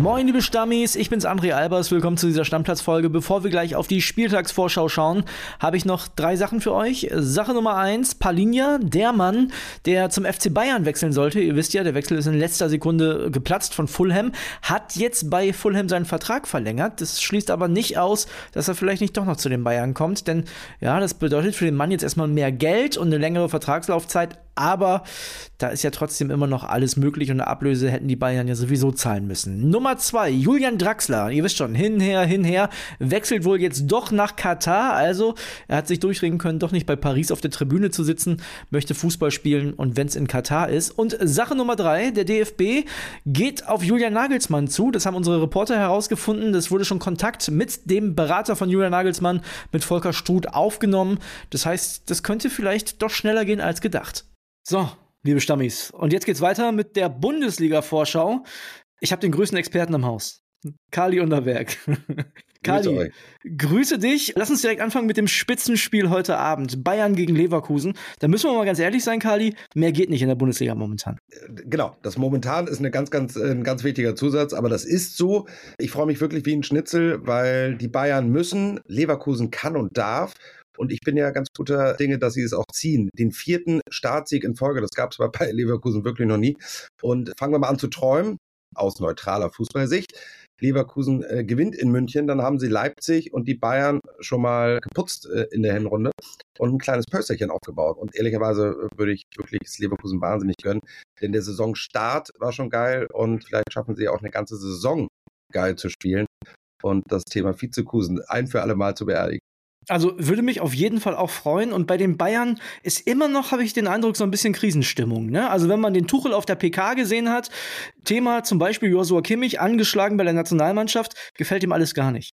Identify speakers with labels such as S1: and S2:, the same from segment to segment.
S1: Moin, liebe Stammis, ich bin's André Albers. Willkommen zu dieser Stammplatzfolge. Bevor wir gleich auf die Spieltagsvorschau schauen, habe ich noch drei Sachen für euch. Sache Nummer eins: Palinja, der Mann, der zum FC Bayern wechseln sollte. Ihr wisst ja, der Wechsel ist in letzter Sekunde geplatzt von Fulham, hat jetzt bei Fulham seinen Vertrag verlängert. Das schließt aber nicht aus, dass er vielleicht nicht doch noch zu den Bayern kommt, denn ja, das bedeutet für den Mann jetzt erstmal mehr Geld und eine längere Vertragslaufzeit aber da ist ja trotzdem immer noch alles möglich und eine Ablöse hätten die Bayern ja sowieso zahlen müssen. Nummer zwei, Julian Draxler, ihr wisst schon, hinher, hinher, wechselt wohl jetzt doch nach Katar, also er hat sich durchringen können, doch nicht bei Paris auf der Tribüne zu sitzen, möchte Fußball spielen und wenn es in Katar ist. Und Sache Nummer drei, der DFB geht auf Julian Nagelsmann zu, das haben unsere Reporter herausgefunden, das wurde schon Kontakt mit dem Berater von Julian Nagelsmann, mit Volker Struth aufgenommen, das heißt, das könnte vielleicht doch schneller gehen als gedacht. So, liebe Stammis. Und jetzt geht's weiter mit der Bundesliga-Vorschau. Ich habe den größten Experten im Haus. Kali Unterberg. Kali, grüße dich. Lass uns direkt anfangen mit dem Spitzenspiel heute Abend. Bayern gegen Leverkusen. Da müssen wir mal ganz ehrlich sein, Kali. Mehr geht nicht in der Bundesliga momentan.
S2: Genau, das momentan ist eine ganz, ganz, ein ganz wichtiger Zusatz, aber das ist so. Ich freue mich wirklich wie ein Schnitzel, weil die Bayern müssen, Leverkusen kann und darf. Und ich bin ja ganz guter Dinge, dass sie es auch ziehen. Den vierten Startsieg in Folge, das gab es bei Leverkusen wirklich noch nie. Und fangen wir mal an zu träumen, aus neutraler Fußballsicht. Leverkusen äh, gewinnt in München, dann haben sie Leipzig und die Bayern schon mal geputzt äh, in der Hinrunde und ein kleines Pösterchen aufgebaut. Und ehrlicherweise äh, würde ich wirklich das Leverkusen wahnsinnig gönnen, denn der Saisonstart war schon geil und vielleicht schaffen sie auch eine ganze Saison geil zu spielen und das Thema Vizekusen ein für alle Mal zu beerdigen.
S1: Also würde mich auf jeden Fall auch freuen. Und bei den Bayern ist immer noch, habe ich den Eindruck, so ein bisschen Krisenstimmung. Ne? Also wenn man den Tuchel auf der PK gesehen hat, Thema zum Beispiel Joshua Kimmich, angeschlagen bei der Nationalmannschaft, gefällt ihm alles gar nicht.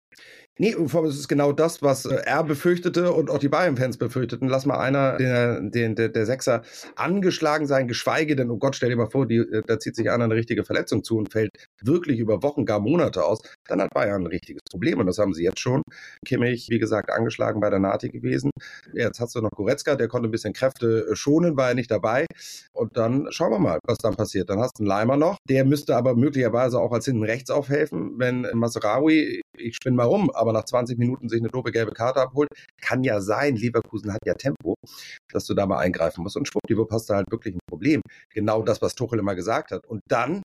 S2: Nee, es ist genau das, was äh, er befürchtete und auch die Bayern-Fans befürchteten. Lass mal einer, den, den, der, der Sechser, angeschlagen sein, geschweige denn, oh Gott, stell dir mal vor, die, äh, da zieht sich einer eine richtige Verletzung zu und fällt wirklich über Wochen, gar Monate aus. Dann hat Bayern ein richtiges Problem und das haben sie jetzt schon. Kimmich, wie gesagt, angeschlagen bei der Nati gewesen. Jetzt hast du noch Goretzka, der konnte ein bisschen Kräfte schonen, war er nicht dabei. Und dann schauen wir mal, was dann passiert. Dann hast du einen Leimer noch, der müsste aber möglicherweise auch als hinten rechts aufhelfen, wenn Masraoui, ich spinne mal rum, aber nach 20 Minuten sich eine doofe gelbe Karte abholt. Kann ja sein, Leverkusen hat ja Tempo, dass du da mal eingreifen musst. Und schwuppdiwupp hast du halt wirklich ein Problem. Genau das, was Tuchel immer gesagt hat. Und dann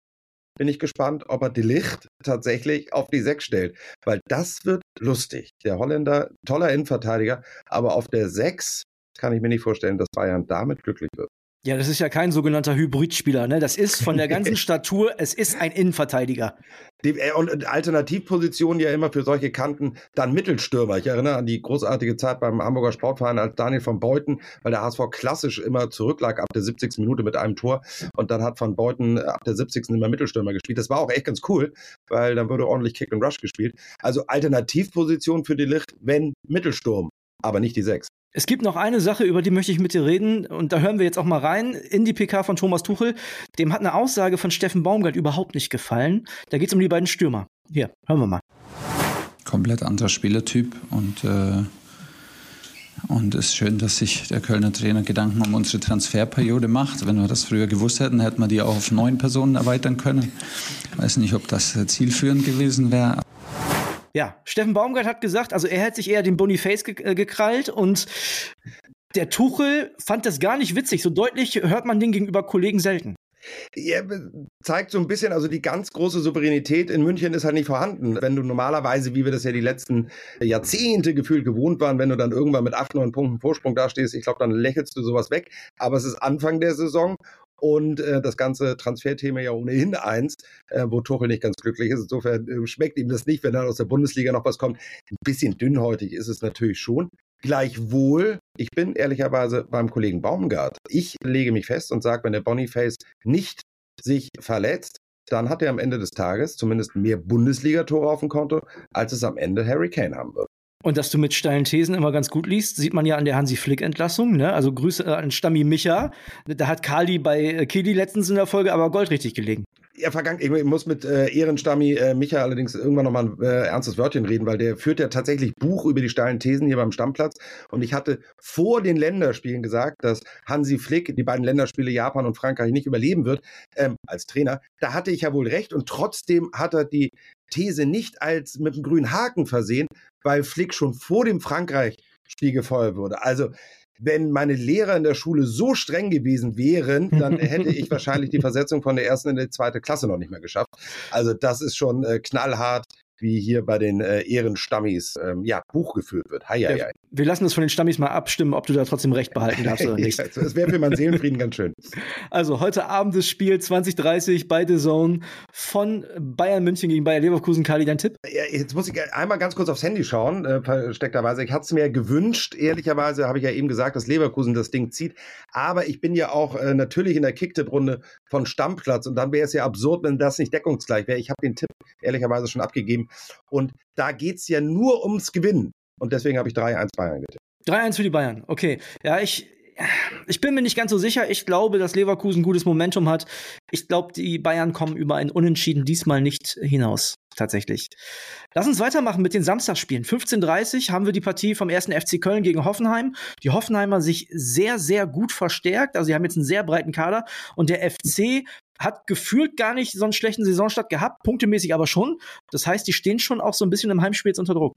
S2: bin ich gespannt, ob er die Licht tatsächlich auf die Sechs stellt. Weil das wird lustig. Der Holländer, toller Innenverteidiger, aber auf der Sechs kann ich mir nicht vorstellen, dass Bayern damit glücklich wird.
S1: Ja, das ist ja kein sogenannter Hybridspieler, ne? Das ist von der ganzen Statur, es ist ein Innenverteidiger.
S2: Die, äh, und Alternativpositionen ja immer für solche Kanten dann Mittelstürmer. Ich erinnere an die großartige Zeit beim Hamburger Sportverein als Daniel von Beuten, weil der HSV klassisch immer zurücklag ab der 70. Minute mit einem Tor und dann hat von Beuten ab der 70. immer Mittelstürmer gespielt. Das war auch echt ganz cool, weil dann wurde ordentlich Kick and Rush gespielt. Also Alternativposition für die Licht, wenn Mittelsturm, aber nicht die sechs.
S1: Es gibt noch eine Sache, über die möchte ich mit dir reden, und da hören wir jetzt auch mal rein in die PK von Thomas Tuchel. Dem hat eine Aussage von Steffen Baumgart überhaupt nicht gefallen. Da geht es um die beiden Stürmer. Hier, hören wir mal.
S3: Komplett anderer Spielertyp und äh, und es ist schön, dass sich der Kölner Trainer Gedanken um unsere Transferperiode macht. Wenn wir das früher gewusst hätten, hätten wir die auch auf neun Personen erweitern können. Ich weiß nicht, ob das zielführend gewesen wäre.
S1: Ja, Steffen Baumgart hat gesagt, also er hätte sich eher den Boniface ge äh, gekrallt und der Tuchel fand das gar nicht witzig. So deutlich hört man den gegenüber Kollegen selten.
S2: Ja, zeigt so ein bisschen, also die ganz große Souveränität in München ist halt nicht vorhanden. Wenn du normalerweise, wie wir das ja die letzten Jahrzehnte gefühlt gewohnt waren, wenn du dann irgendwann mit acht, neun Punkten Vorsprung dastehst, ich glaube, dann lächelst du sowas weg. Aber es ist Anfang der Saison und äh, das ganze Transferthema ja ohnehin eins, äh, wo Tuchel nicht ganz glücklich ist. Insofern äh, schmeckt ihm das nicht, wenn dann aus der Bundesliga noch was kommt. Ein bisschen dünnhäutig ist es natürlich schon. Gleichwohl, ich bin ehrlicherweise beim Kollegen Baumgart. Ich lege mich fest und sage, wenn der Boniface nicht sich verletzt, dann hat er am Ende des Tages zumindest mehr Bundesligatore auf dem Konto, als es am Ende Harry Kane haben wird.
S1: Und dass du mit steilen Thesen immer ganz gut liest, sieht man ja an der Hansi Flick-Entlassung. Ne? Also Grüße an Stammi Micha. Da hat Kali bei äh, Kili letztens in der Folge aber goldrichtig gelegen.
S2: Ja, vergangen. Ich muss mit äh, Ehrenstammi äh, Micha allerdings irgendwann nochmal ein äh, ernstes Wörtchen reden, weil der führt ja tatsächlich Buch über die steilen Thesen hier beim Stammplatz. Und ich hatte vor den Länderspielen gesagt, dass Hansi Flick die beiden Länderspiele Japan und Frankreich nicht überleben wird ähm, als Trainer. Da hatte ich ja wohl recht und trotzdem hat er die These nicht als mit einem grünen Haken versehen, weil Flick schon vor dem Frankreich-Spiel gefeuert wurde. Also wenn meine Lehrer in der Schule so streng gewesen wären, dann hätte ich wahrscheinlich die Versetzung von der ersten in die zweite Klasse noch nicht mehr geschafft. Also das ist schon äh, knallhart wie hier bei den äh, Ehrenstammis ähm, ja, Buch geführt wird. Hei, hei, hei.
S1: Wir lassen das von den Stammis mal abstimmen, ob du da trotzdem recht behalten darfst oder nicht.
S2: das wäre für meinen Seelenfrieden ganz schön.
S1: Also heute Abend das Spiel 2030 bei The Zone von Bayern München gegen Bayer Leverkusen. Kali, dein Tipp?
S2: Ja, jetzt muss ich einmal ganz kurz aufs Handy schauen, äh, versteckterweise. Ich hatte es mir gewünscht, ehrlicherweise habe ich ja eben gesagt, dass Leverkusen das Ding zieht. Aber ich bin ja auch äh, natürlich in der Kicktipp-Runde von Stammplatz und dann wäre es ja absurd, wenn das nicht deckungsgleich wäre. Ich habe den Tipp ehrlicherweise schon abgegeben. Und da geht es ja nur ums Gewinnen. Und deswegen habe ich 3-1 Bayern getippt.
S1: 3-1 für die Bayern, okay. Ja, ich, ich bin mir nicht ganz so sicher. Ich glaube, dass Leverkusen gutes Momentum hat. Ich glaube, die Bayern kommen über ein Unentschieden diesmal nicht hinaus. Tatsächlich. Lass uns weitermachen mit den Samstagsspielen. 15.30 haben wir die Partie vom ersten FC Köln gegen Hoffenheim. Die Hoffenheimer sich sehr, sehr gut verstärkt. Also, sie haben jetzt einen sehr breiten Kader. Und der FC hat gefühlt gar nicht so einen schlechten Saisonstart gehabt, punktemäßig aber schon. Das heißt, die stehen schon auch so ein bisschen im Heimspiel jetzt unter Druck.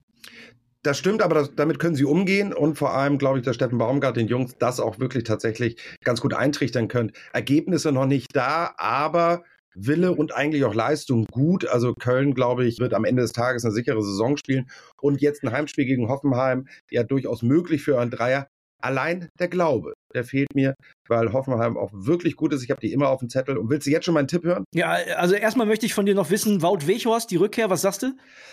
S2: Das stimmt, aber das, damit können sie umgehen und vor allem, glaube ich, dass Steffen Baumgart den Jungs das auch wirklich tatsächlich ganz gut eintrichtern können. Ergebnisse noch nicht da, aber Wille und eigentlich auch Leistung gut. Also Köln, glaube ich, wird am Ende des Tages eine sichere Saison spielen. Und jetzt ein Heimspiel gegen Hoffenheim, ja durchaus möglich für einen Dreier. Allein der Glaube, der fehlt mir, weil Hoffenheim auch wirklich gut ist. Ich habe die immer auf dem Zettel. Und willst du jetzt schon meinen Tipp hören?
S1: Ja, also erstmal möchte ich von dir noch wissen, Wout Weghorst, die Rückkehr, was sagst du?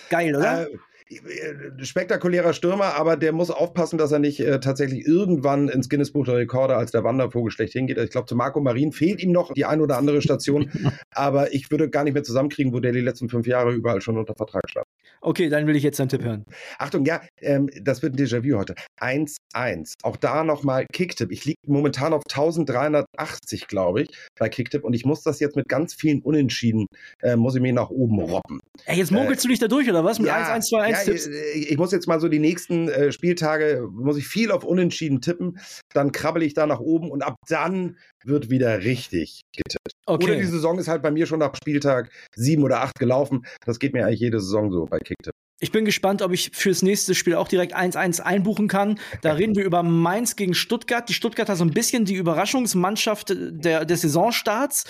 S1: Geil, oder? Äh,
S2: äh, spektakulärer Stürmer, aber der muss aufpassen, dass er nicht äh, tatsächlich irgendwann ins Guinness Buch der Rekorde als der Wandervogel schlecht hingeht. Ich glaube, zu Marco Marin fehlt ihm noch die ein oder andere Station, aber ich würde gar nicht mehr zusammenkriegen, wo der die letzten fünf Jahre überall schon unter Vertrag stand.
S1: Okay, dann will ich jetzt deinen Tipp hören.
S2: Achtung, ja, ähm, das wird ein Déjà-vu heute. 1-1. Auch da nochmal Kicktipp. Ich liege momentan auf 1380, glaube ich, bei Kicktipp und ich muss das jetzt mit ganz vielen Unentschieden, äh, muss ich mir nach oben robben.
S1: Ey, jetzt mogelst äh, du dich da durch, oder was? Mit ja, 1, 1, 2, 1 ja, Tipps?
S2: Ich, ich, muss jetzt mal so die nächsten äh, Spieltage, muss ich viel auf Unentschieden tippen, dann krabbel ich da nach oben und ab dann wird wieder richtig getippt. Okay. Oder die Saison ist halt bei mir schon nach Spieltag sieben oder acht gelaufen. Das geht mir eigentlich jede Saison so bei Kicktipp.
S1: Ich bin gespannt, ob ich fürs nächste Spiel auch direkt 1-1 einbuchen kann. Da reden wir über Mainz gegen Stuttgart. Die Stuttgarter so ein bisschen die Überraschungsmannschaft der, des Saisonstarts.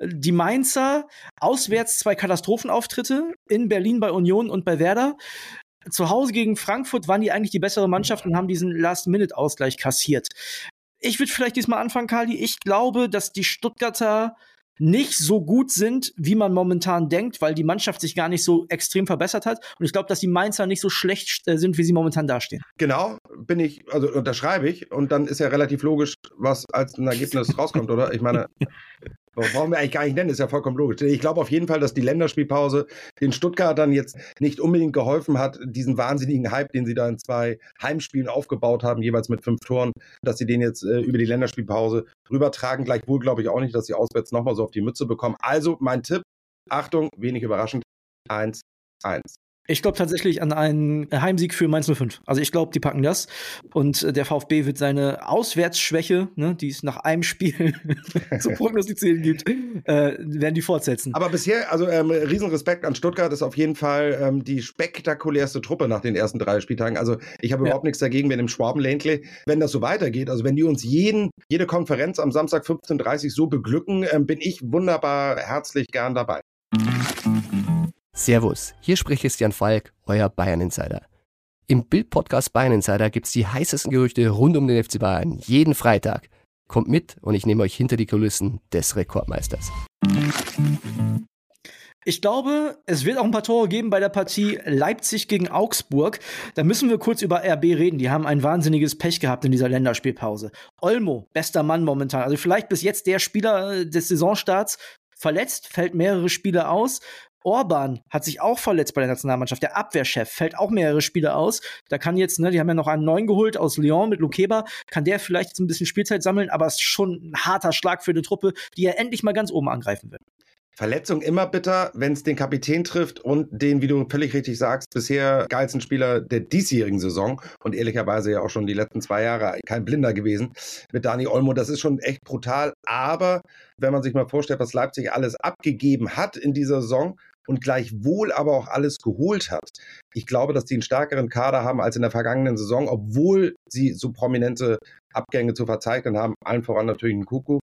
S1: Die Mainzer auswärts zwei Katastrophenauftritte in Berlin bei Union und bei Werder. Zu Hause gegen Frankfurt waren die eigentlich die bessere Mannschaft und haben diesen Last-Minute-Ausgleich kassiert. Ich würde vielleicht diesmal anfangen, Kali. Ich glaube, dass die Stuttgarter nicht so gut sind, wie man momentan denkt, weil die Mannschaft sich gar nicht so extrem verbessert hat. Und ich glaube, dass die Mainzer nicht so schlecht äh, sind, wie sie momentan dastehen.
S2: Genau, bin ich, also unterschreibe ich. Und dann ist ja relativ logisch, was als ein Ergebnis rauskommt, oder? Ich meine, Brauchen wir eigentlich gar nicht nennen, ist ja vollkommen logisch. Ich glaube auf jeden Fall, dass die Länderspielpause den Stuttgartern jetzt nicht unbedingt geholfen hat, diesen wahnsinnigen Hype, den sie da in zwei Heimspielen aufgebaut haben, jeweils mit fünf Toren, dass sie den jetzt äh, über die Länderspielpause rübertragen. Gleichwohl glaube ich auch nicht, dass sie auswärts nochmal so auf die Mütze bekommen. Also mein Tipp, Achtung, wenig überraschend, 1-1.
S1: Ich glaube tatsächlich an einen Heimsieg für Mainz 05. Also ich glaube, die packen das. Und äh, der VfB wird seine Auswärtsschwäche, ne, die es nach einem Spiel zu prognostizieren gibt, äh, werden die fortsetzen.
S2: Aber bisher, also ähm, Riesenrespekt an Stuttgart, ist auf jeden Fall ähm, die spektakulärste Truppe nach den ersten drei Spieltagen. Also ich habe ja. überhaupt nichts dagegen, wenn im Schwabenländle, wenn das so weitergeht, also wenn die uns jeden, jede Konferenz am Samstag 15.30 Uhr so beglücken, ähm, bin ich wunderbar herzlich gern dabei.
S4: Servus, hier spricht Christian Falk, euer Bayern Insider. Im Bild-Podcast Bayern Insider gibt's die heißesten Gerüchte rund um den FC Bayern jeden Freitag. Kommt mit und ich nehme euch hinter die Kulissen des Rekordmeisters.
S1: Ich glaube, es wird auch ein paar Tore geben bei der Partie Leipzig gegen Augsburg. Da müssen wir kurz über RB reden. Die haben ein wahnsinniges Pech gehabt in dieser Länderspielpause. Olmo, bester Mann momentan. Also vielleicht bis jetzt der Spieler des Saisonstarts. Verletzt, fällt mehrere Spiele aus. Orban hat sich auch verletzt bei der Nationalmannschaft. Der Abwehrchef fällt auch mehrere Spiele aus. Da kann jetzt, ne, die haben ja noch einen neuen geholt aus Lyon mit Lukeba. Kann der vielleicht jetzt ein bisschen Spielzeit sammeln, aber es ist schon ein harter Schlag für eine Truppe, die ja endlich mal ganz oben angreifen wird.
S2: Verletzung immer bitter, wenn es den Kapitän trifft und den, wie du völlig richtig sagst, bisher geilsten Spieler der diesjährigen Saison und ehrlicherweise ja auch schon die letzten zwei Jahre kein Blinder gewesen mit Dani Olmo. Das ist schon echt brutal. Aber wenn man sich mal vorstellt, was Leipzig alles abgegeben hat in dieser Saison, und gleichwohl aber auch alles geholt hat. Ich glaube, dass die einen stärkeren Kader haben als in der vergangenen Saison, obwohl sie so prominente Abgänge zu verzeichnen haben, allen voran natürlich ein Kuku.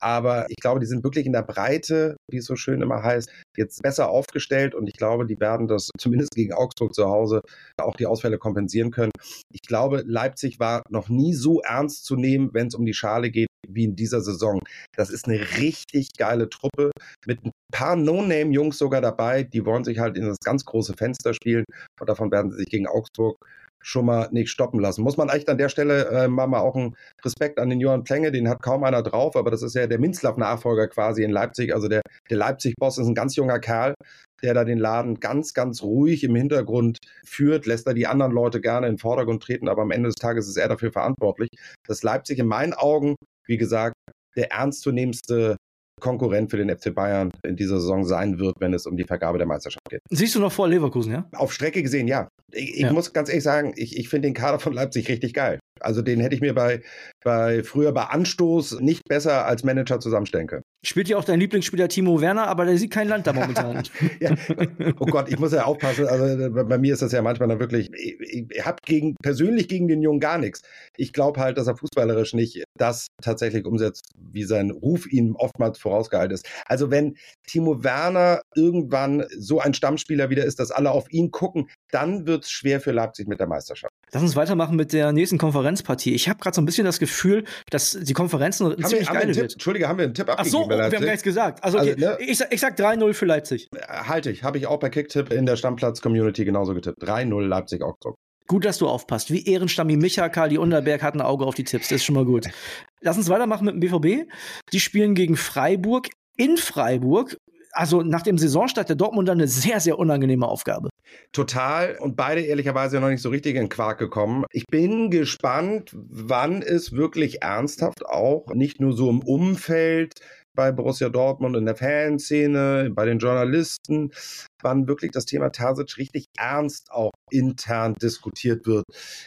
S2: Aber ich glaube, die sind wirklich in der Breite, wie es so schön immer heißt, jetzt besser aufgestellt und ich glaube, die werden das zumindest gegen Augsburg zu Hause auch die Ausfälle kompensieren können. Ich glaube, Leipzig war noch nie so ernst zu nehmen, wenn es um die Schale geht, wie in dieser Saison. Das ist eine richtig geile Truppe mit ein paar No-Name-Jungs sogar dabei. Die wollen sich halt in das ganz große Fenster spielen und davon werden sie sich gegen Augsburg schon mal nicht stoppen lassen. Muss man echt an der Stelle äh, mal, auch einen Respekt an den Johann Plenge, den hat kaum einer drauf, aber das ist ja der Minzlaff-Nachfolger quasi in Leipzig. Also der, der Leipzig-Boss ist ein ganz junger Kerl, der da den Laden ganz, ganz ruhig im Hintergrund führt, lässt da die anderen Leute gerne in den Vordergrund treten, aber am Ende des Tages ist er dafür verantwortlich, dass Leipzig in meinen Augen, wie gesagt, der ernstzunehmendste Konkurrent für den FC Bayern in dieser Saison sein wird, wenn es um die Vergabe der Meisterschaft geht.
S1: Siehst du noch vor Leverkusen, ja?
S2: Auf Strecke gesehen, ja. Ich, ich ja. muss ganz ehrlich sagen, ich, ich finde den Kader von Leipzig richtig geil. Also den hätte ich mir bei, bei früher bei Anstoß nicht besser als Manager zusammenstellen können.
S1: Spielt ja auch dein Lieblingsspieler Timo Werner, aber der sieht kein Land da momentan.
S2: ja. Oh Gott, ich muss ja aufpassen. Also bei mir ist das ja manchmal dann wirklich, ich, ich habe gegen, persönlich gegen den Jungen gar nichts. Ich glaube halt, dass er fußballerisch nicht das tatsächlich umsetzt, wie sein Ruf ihm oftmals vorausgehalten ist. Also wenn Timo Werner irgendwann so ein Stammspieler wieder ist, dass alle auf ihn gucken, dann wird es schwer für Leipzig mit der Meisterschaft.
S1: Lass uns weitermachen mit der nächsten Konferenzpartie. Ich habe gerade so ein bisschen das Gefühl, dass die Konferenzen
S2: haben ziemlich wir, geil wird. Entschuldige, haben wir einen Tipp
S1: abgegeben? Ach so, oh, wir haben gar nichts gesagt. Also, okay. also ne? ich, ich sag 3-0 für Leipzig.
S2: Halte ich. Habe ich auch bei Kicktipp in der Stammplatz-Community genauso getippt. 3-0 Leipzig-Augsburg.
S1: Gut, dass du aufpasst. Wie Ehrenstammi Micha, Kali Unterberg hat ein Auge auf die Tipps. Das ist schon mal gut. Lass uns weitermachen mit dem BVB. Die spielen gegen Freiburg in Freiburg also nach dem Saisonstart der Dortmunder eine sehr, sehr unangenehme Aufgabe.
S2: Total. Und beide ehrlicherweise noch nicht so richtig in Quark gekommen. Ich bin gespannt, wann es wirklich ernsthaft auch nicht nur so im Umfeld bei Borussia Dortmund in der Fanszene, bei den Journalisten, wann wirklich das Thema Terzic richtig ernst auch intern diskutiert wird.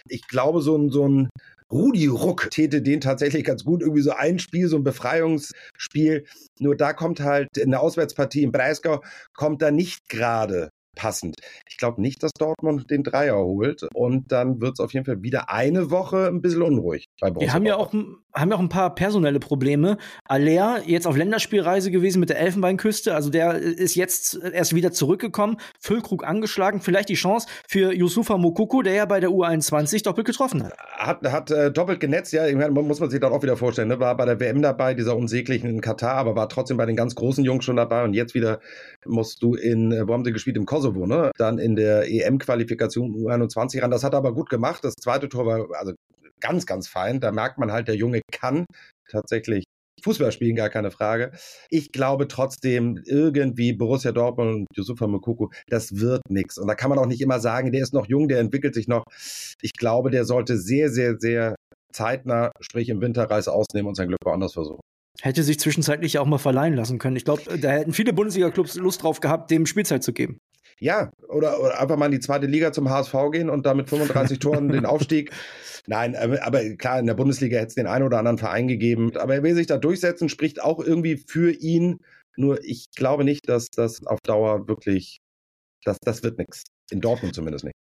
S2: Ich glaube, so ein, so ein Rudi Ruck täte den tatsächlich ganz gut. Irgendwie so ein Spiel, so ein Befreiungsspiel. Nur da kommt halt in der Auswärtspartie in Breisgau, kommt da nicht gerade passend. Ich glaube nicht, dass Dortmund den Dreier holt und dann wird es auf jeden Fall wieder eine Woche ein bisschen unruhig
S1: bei Borussia. Wir haben ja auch haben ja auch ein paar personelle Probleme. Aller jetzt auf Länderspielreise gewesen mit der Elfenbeinküste, also der ist jetzt erst wieder zurückgekommen, Füllkrug angeschlagen, vielleicht die Chance für Yusufa Mokoko, der ja bei der U21 doppelt getroffen hat.
S2: Hat, hat äh, doppelt genetzt, ja, muss man sich dann auch wieder vorstellen, ne? war bei der WM dabei, dieser unsäglichen in Katar, aber war trotzdem bei den ganz großen Jungs schon dabei und jetzt wieder musst du in, äh, wo haben sie gespielt, im Kosovo, ne? Dann in der EM-Qualifikation U21 ran. Das hat er aber gut gemacht. Das zweite Tor war also ganz, ganz fein. Da merkt man halt, der Junge kann tatsächlich Fußball spielen, gar keine Frage. Ich glaube trotzdem, irgendwie Borussia Dortmund und Yusufa Mukoko, das wird nichts. Und da kann man auch nicht immer sagen, der ist noch jung, der entwickelt sich noch. Ich glaube, der sollte sehr, sehr, sehr zeitnah, sprich im Winterreis ausnehmen und sein Glück woanders versuchen.
S1: Hätte sich zwischenzeitlich auch mal verleihen lassen können. Ich glaube, da hätten viele Bundesliga-Clubs Lust drauf gehabt, dem Spielzeit zu geben.
S2: Ja, oder, oder einfach mal in die zweite Liga zum HSV gehen und da mit 35 Toren den Aufstieg. Nein, aber klar, in der Bundesliga hätte es den einen oder anderen Verein gegeben. Aber er will sich da durchsetzen, spricht auch irgendwie für ihn. Nur ich glaube nicht, dass das auf Dauer wirklich, das, das wird nichts. In Dortmund zumindest nicht.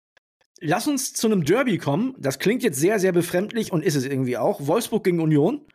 S1: Lass uns zu einem Derby kommen. Das klingt jetzt sehr, sehr befremdlich und ist es irgendwie auch. Wolfsburg gegen Union.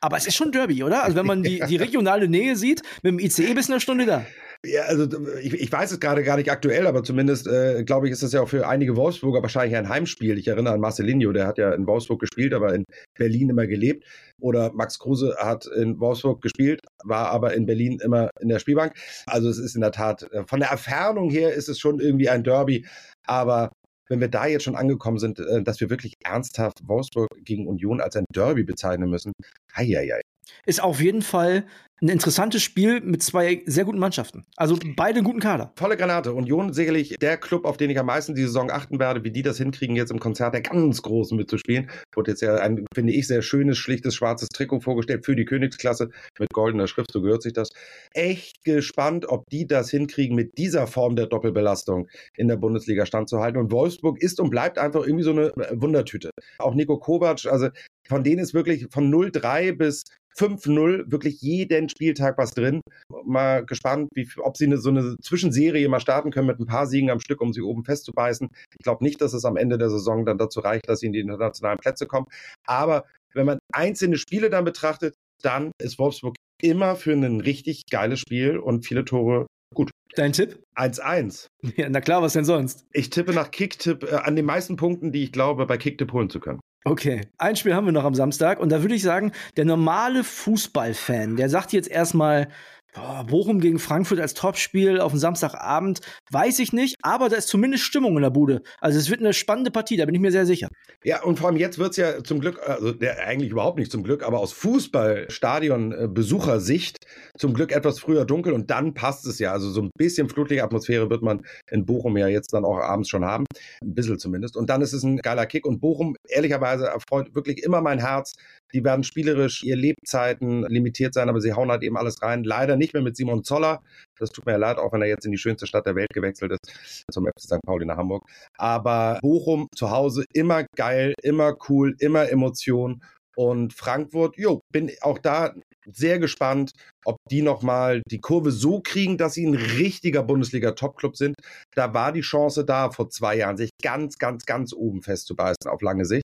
S1: Aber es ist schon Derby, oder? Also wenn man die, die regionale Nähe sieht, mit dem ICE bis eine Stunde da.
S2: Ja, also ich, ich weiß es gerade gar nicht aktuell, aber zumindest äh, glaube ich, ist das ja auch für einige Wolfsburger wahrscheinlich ein Heimspiel. Ich erinnere an Marcelinho, der hat ja in Wolfsburg gespielt, aber in Berlin immer gelebt. Oder Max Kruse hat in Wolfsburg gespielt, war aber in Berlin immer in der Spielbank. Also es ist in der Tat, äh, von der Erfahrung her ist es schon irgendwie ein Derby. Aber wenn wir da jetzt schon angekommen sind, äh, dass wir wirklich ernsthaft Wolfsburg gegen Union als ein Derby bezeichnen müssen, hei, hei, hei.
S1: Ist auf jeden Fall ein interessantes Spiel mit zwei sehr guten Mannschaften. Also beide einen guten Kader.
S2: Volle Granate. Union sicherlich der Club, auf den ich am meisten die Saison achten werde, wie die das hinkriegen, jetzt im Konzert der ganz Großen mitzuspielen. Wurde jetzt ja ein, finde ich, sehr schönes, schlichtes, schwarzes Trikot vorgestellt für die Königsklasse mit goldener Schrift, so gehört sich das. Echt gespannt, ob die das hinkriegen, mit dieser Form der Doppelbelastung in der Bundesliga standzuhalten. Und Wolfsburg ist und bleibt einfach irgendwie so eine Wundertüte. Auch Nico Kovac, also von denen ist wirklich von 0-3 bis 5-0 wirklich jeden Spieltag was drin. Mal gespannt, wie, ob sie eine, so eine Zwischenserie mal starten können mit ein paar Siegen am Stück, um sie oben festzubeißen. Ich glaube nicht, dass es am Ende der Saison dann dazu reicht, dass sie in die internationalen Plätze kommen. Aber wenn man einzelne Spiele dann betrachtet, dann ist Wolfsburg immer für ein richtig geiles Spiel und viele Tore gut.
S1: Dein Tipp?
S2: 1-1.
S1: Ja, na klar, was denn sonst?
S2: Ich tippe nach Kicktipp äh, an den meisten Punkten, die ich glaube, bei Kicktipp holen zu können.
S1: Okay, ein Spiel haben wir noch am Samstag und da würde ich sagen, der normale Fußballfan, der sagt jetzt erstmal, Boah, Bochum gegen Frankfurt als Topspiel auf dem Samstagabend, weiß ich nicht, aber da ist zumindest Stimmung in der Bude. Also es wird eine spannende Partie, da bin ich mir sehr sicher.
S2: Ja, und vor allem jetzt wird es ja zum Glück, also der, eigentlich überhaupt nicht zum Glück, aber aus Fußballstadion-Besuchersicht zum Glück etwas früher dunkel und dann passt es ja. Also so ein bisschen Flutlichtatmosphäre wird man in Bochum ja jetzt dann auch abends schon haben. Ein bisschen zumindest. Und dann ist es ein geiler Kick und Bochum, ehrlicherweise, erfreut wirklich immer mein Herz. Die werden spielerisch ihr Lebzeiten limitiert sein, aber sie hauen halt eben alles rein. Leider nicht mehr mit Simon Zoller. Das tut mir ja leid, auch wenn er jetzt in die schönste Stadt der Welt gewechselt ist, zum FC St. Pauli nach Hamburg. Aber Bochum zu Hause immer geil, immer cool, immer Emotion. Und Frankfurt, jo, bin auch da sehr gespannt, ob die nochmal die Kurve so kriegen, dass sie ein richtiger Bundesliga-Top-Club sind. Da war die Chance da, vor zwei Jahren sich ganz, ganz, ganz oben festzubeißen auf lange Sicht.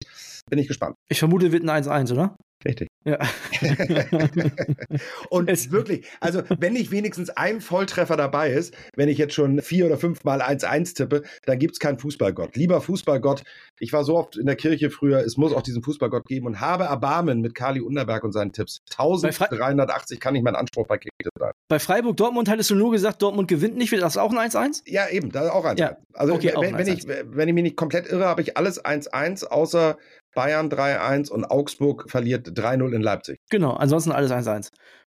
S2: Bin ich gespannt.
S1: Ich vermute, wird ein 1-1, oder?
S2: Richtig.
S1: Ja.
S2: und es wirklich, also wenn nicht wenigstens ein Volltreffer dabei ist, wenn ich jetzt schon vier oder fünf Mal 1-1 tippe, dann gibt es keinen Fußballgott. Lieber Fußballgott, ich war so oft in der Kirche früher, es muss auch diesen Fußballgott geben und habe Erbarmen mit Kali Unterberg und seinen Tipps. 1380 kann nicht mein Anspruch bei Kicktipp sein.
S1: Bei Freiburg-Dortmund hattest du nur gesagt, Dortmund gewinnt nicht. Wird das auch ein 1-1?
S2: Ja, eben, da auch ein 1 ja. Also okay, wenn, wenn, ich, wenn ich mich nicht komplett irre, habe ich alles 1-1, außer Bayern 3-1 und Augsburg verliert 3-0 in Leipzig.
S1: Genau, ansonsten alles 1-1.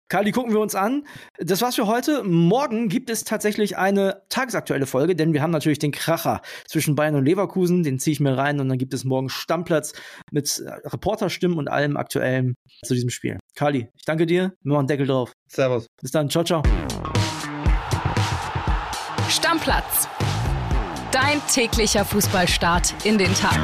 S1: Kali, gucken wir uns an. Das war's für heute. Morgen gibt es tatsächlich eine tagesaktuelle Folge, denn wir haben natürlich den Kracher zwischen Bayern und Leverkusen. Den ziehe ich mir rein und dann gibt es morgen Stammplatz mit Reporterstimmen und allem Aktuellen zu diesem Spiel. Kali, ich danke dir. Wir machen Deckel drauf.
S2: Servus.
S1: Bis dann. Ciao, ciao.
S5: Stammplatz. Dein täglicher Fußballstart in den Tag.